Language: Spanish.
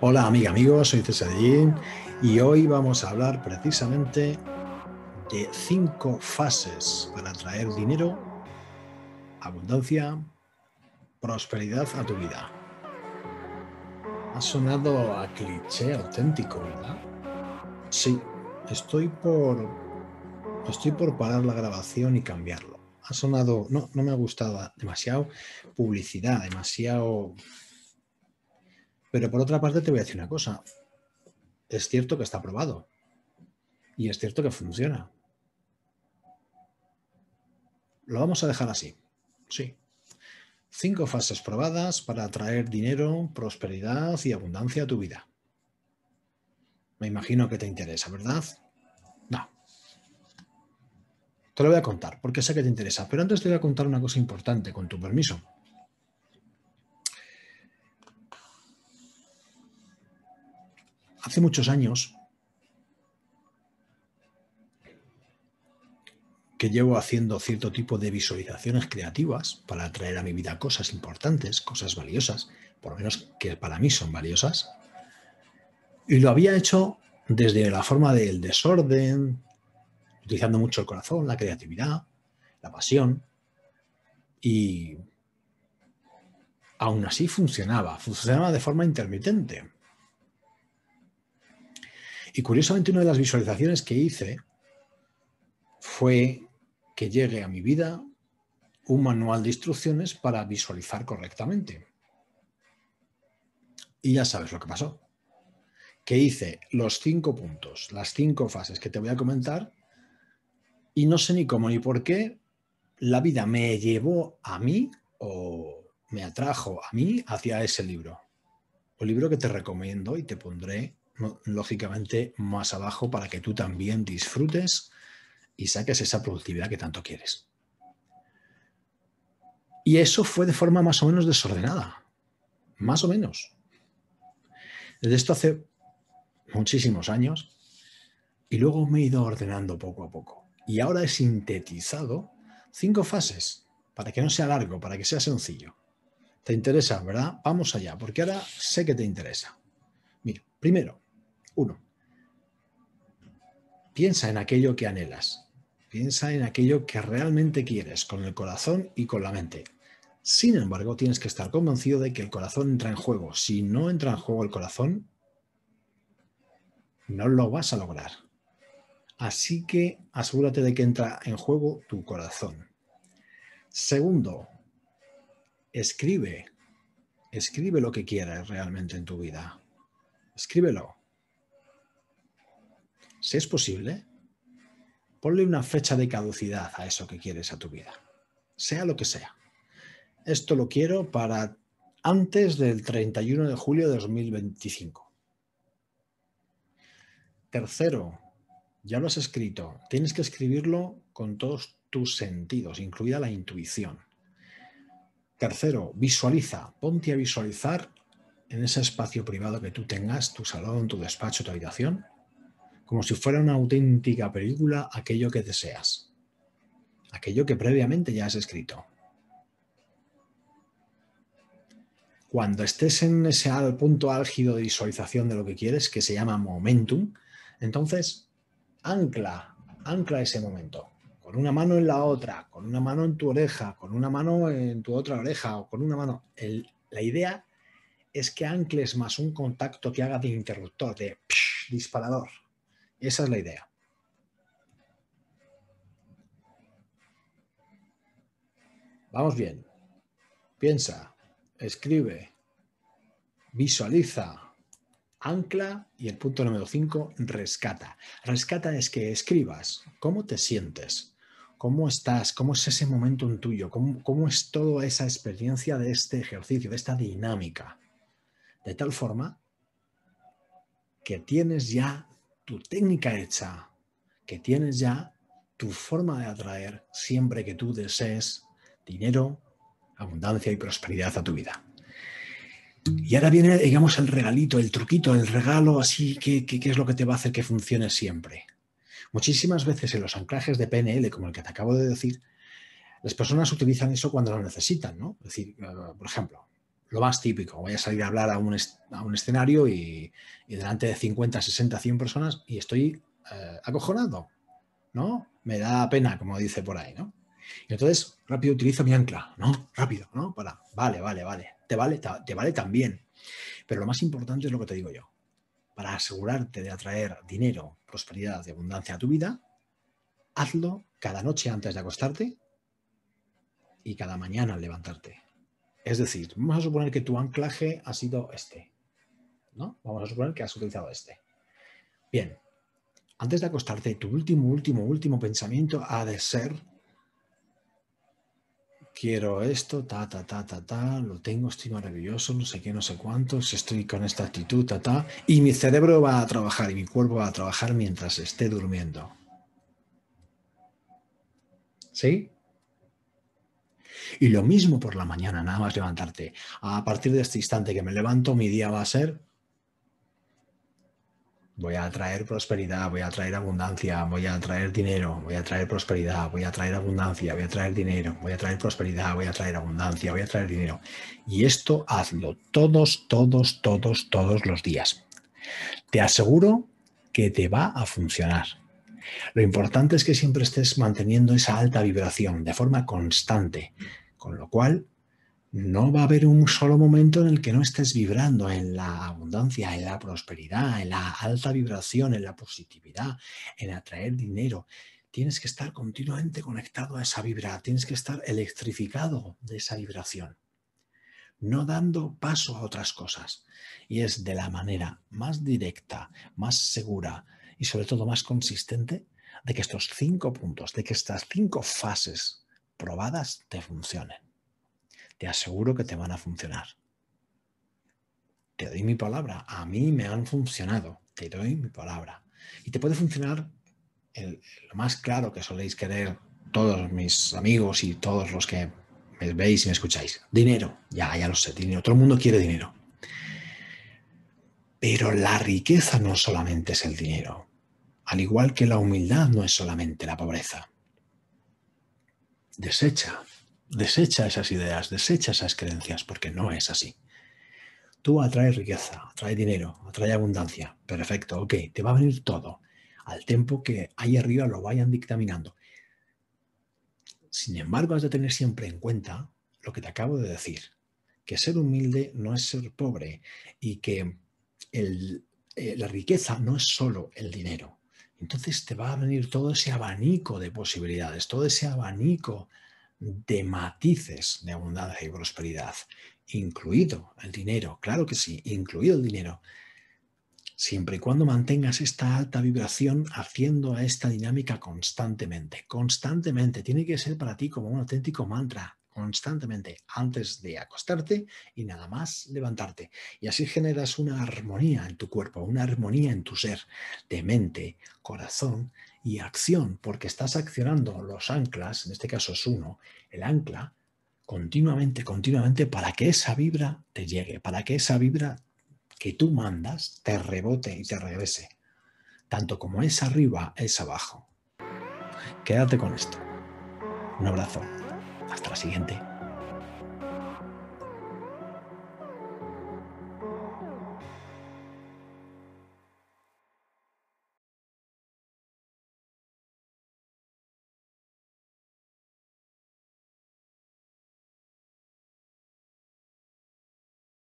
Hola amiga, amigos, soy César y hoy vamos a hablar precisamente de cinco fases para atraer dinero, abundancia, prosperidad a tu vida. Ha sonado a cliché auténtico, ¿verdad? Sí, estoy por estoy por parar la grabación y cambiarlo. Ha sonado, no, no me ha gustado demasiado publicidad, demasiado pero por otra parte te voy a decir una cosa. Es cierto que está probado. Y es cierto que funciona. Lo vamos a dejar así. Sí. Cinco fases probadas para atraer dinero, prosperidad y abundancia a tu vida. Me imagino que te interesa, ¿verdad? No. Te lo voy a contar porque sé que te interesa. Pero antes te voy a contar una cosa importante, con tu permiso. Hace muchos años que llevo haciendo cierto tipo de visualizaciones creativas para atraer a mi vida cosas importantes, cosas valiosas, por lo menos que para mí son valiosas. Y lo había hecho desde la forma del desorden, utilizando mucho el corazón, la creatividad, la pasión. Y aún así funcionaba, funcionaba de forma intermitente. Y curiosamente una de las visualizaciones que hice fue que llegue a mi vida un manual de instrucciones para visualizar correctamente. Y ya sabes lo que pasó. Que hice los cinco puntos, las cinco fases que te voy a comentar, y no sé ni cómo ni por qué la vida me llevó a mí o me atrajo a mí hacia ese libro. Un libro que te recomiendo y te pondré lógicamente más abajo para que tú también disfrutes y saques esa productividad que tanto quieres. Y eso fue de forma más o menos desordenada, más o menos. Desde esto hace muchísimos años y luego me he ido ordenando poco a poco. Y ahora he sintetizado cinco fases para que no sea largo, para que sea sencillo. ¿Te interesa, verdad? Vamos allá, porque ahora sé que te interesa. Mira, primero, uno, piensa en aquello que anhelas. Piensa en aquello que realmente quieres, con el corazón y con la mente. Sin embargo, tienes que estar convencido de que el corazón entra en juego. Si no entra en juego el corazón, no lo vas a lograr. Así que asegúrate de que entra en juego tu corazón. Segundo, escribe. Escribe lo que quieres realmente en tu vida. Escríbelo. Si es posible, ponle una fecha de caducidad a eso que quieres a tu vida, sea lo que sea. Esto lo quiero para antes del 31 de julio de 2025. Tercero, ya lo has escrito, tienes que escribirlo con todos tus sentidos, incluida la intuición. Tercero, visualiza, ponte a visualizar en ese espacio privado que tú tengas, tu salón, tu despacho, tu habitación, como si fuera una auténtica película aquello que deseas, aquello que previamente ya has escrito. Cuando estés en ese punto álgido de visualización de lo que quieres, que se llama momentum, entonces ancla, ancla ese momento, con una mano en la otra, con una mano en tu oreja, con una mano en tu otra oreja o con una mano. la idea es que ancles más un contacto que haga de interruptor, de disparador. Esa es la idea. Vamos bien. Piensa, escribe, visualiza, ancla y el punto número 5, rescata. Rescata es que escribas cómo te sientes, cómo estás, cómo es ese momento en tuyo, cómo, cómo es toda esa experiencia de este ejercicio, de esta dinámica. De tal forma que tienes ya tu técnica hecha, que tienes ya tu forma de atraer siempre que tú desees dinero, abundancia y prosperidad a tu vida. Y ahora viene, digamos, el regalito, el truquito, el regalo así, que, es lo que te va a hacer que funcione siempre. Muchísimas veces en los anclajes de PNL, como el que te acabo de decir, las personas utilizan eso cuando lo necesitan, ¿no? Es decir, eh, por ejemplo, lo más típico, voy a salir a hablar a un, escenario y, delante de 50, 60, 100 personas y estoy eh, acojonado, ¿no? Me da pena, como dice por ahí, ¿no? Y entonces rápido utilizo mi ancla, ¿no? Rápido, ¿no? Para, vale, vale, vale, te vale, te vale también. Pero lo más importante es lo que te digo yo. Para asegurarte de atraer dinero, prosperidad y abundancia a tu vida, hazlo cada noche antes de acostarte y cada mañana al levantarte. Es decir, vamos a suponer que tu anclaje ha sido este. ¿no? Vamos a suponer que has utilizado este. Bien, antes de acostarte, tu último, último, último pensamiento ha de ser, quiero esto, ta, ta, ta, ta, ta, lo tengo, estoy maravilloso, no sé qué, no sé cuántos, estoy con esta actitud, ta, ta, y mi cerebro va a trabajar y mi cuerpo va a trabajar mientras esté durmiendo. ¿Sí? Y lo mismo por la mañana, nada más levantarte. A partir de este instante que me levanto, mi día va a ser, voy a traer prosperidad, voy a traer abundancia, voy a traer dinero, voy a traer prosperidad, voy a traer abundancia, voy a traer dinero, voy a traer prosperidad, voy a traer abundancia, voy a traer dinero. Y esto hazlo todos, todos, todos, todos los días. Te aseguro que te va a funcionar. Lo importante es que siempre estés manteniendo esa alta vibración de forma constante, con lo cual no va a haber un solo momento en el que no estés vibrando en la abundancia, en la prosperidad, en la alta vibración, en la positividad, en atraer dinero. Tienes que estar continuamente conectado a esa vibra, tienes que estar electrificado de esa vibración, no dando paso a otras cosas. Y es de la manera más directa, más segura, y sobre todo más consistente de que estos cinco puntos, de que estas cinco fases probadas te funcionen. Te aseguro que te van a funcionar. Te doy mi palabra. A mí me han funcionado. Te doy mi palabra. Y te puede funcionar lo más claro que soléis querer todos mis amigos y todos los que me veis y me escucháis. Dinero. Ya, ya lo sé. Dinero. Todo el mundo quiere dinero. Pero la riqueza no solamente es el dinero al igual que la humildad no es solamente la pobreza. Desecha, desecha esas ideas, desecha esas creencias, porque no es así. Tú atraes riqueza, atraes dinero, atraes abundancia. Perfecto, ok, te va a venir todo al tiempo que ahí arriba lo vayan dictaminando. Sin embargo, has de tener siempre en cuenta lo que te acabo de decir, que ser humilde no es ser pobre y que eh, la riqueza no es solo el dinero entonces te va a venir todo ese abanico de posibilidades, todo ese abanico de matices de abundancia y prosperidad, incluido el dinero, claro que sí, incluido el dinero, siempre y cuando mantengas esta alta vibración haciendo esta dinámica constantemente, constantemente, tiene que ser para ti como un auténtico mantra, constantemente antes de acostarte y nada más levantarte. Y así generas una armonía en tu cuerpo, una armonía en tu ser, de mente, corazón y acción, porque estás accionando los anclas, en este caso es uno, el ancla, continuamente, continuamente para que esa vibra te llegue, para que esa vibra que tú mandas te rebote y te regrese, tanto como es arriba, es abajo. Quédate con esto. Un abrazo. Hasta la siguiente.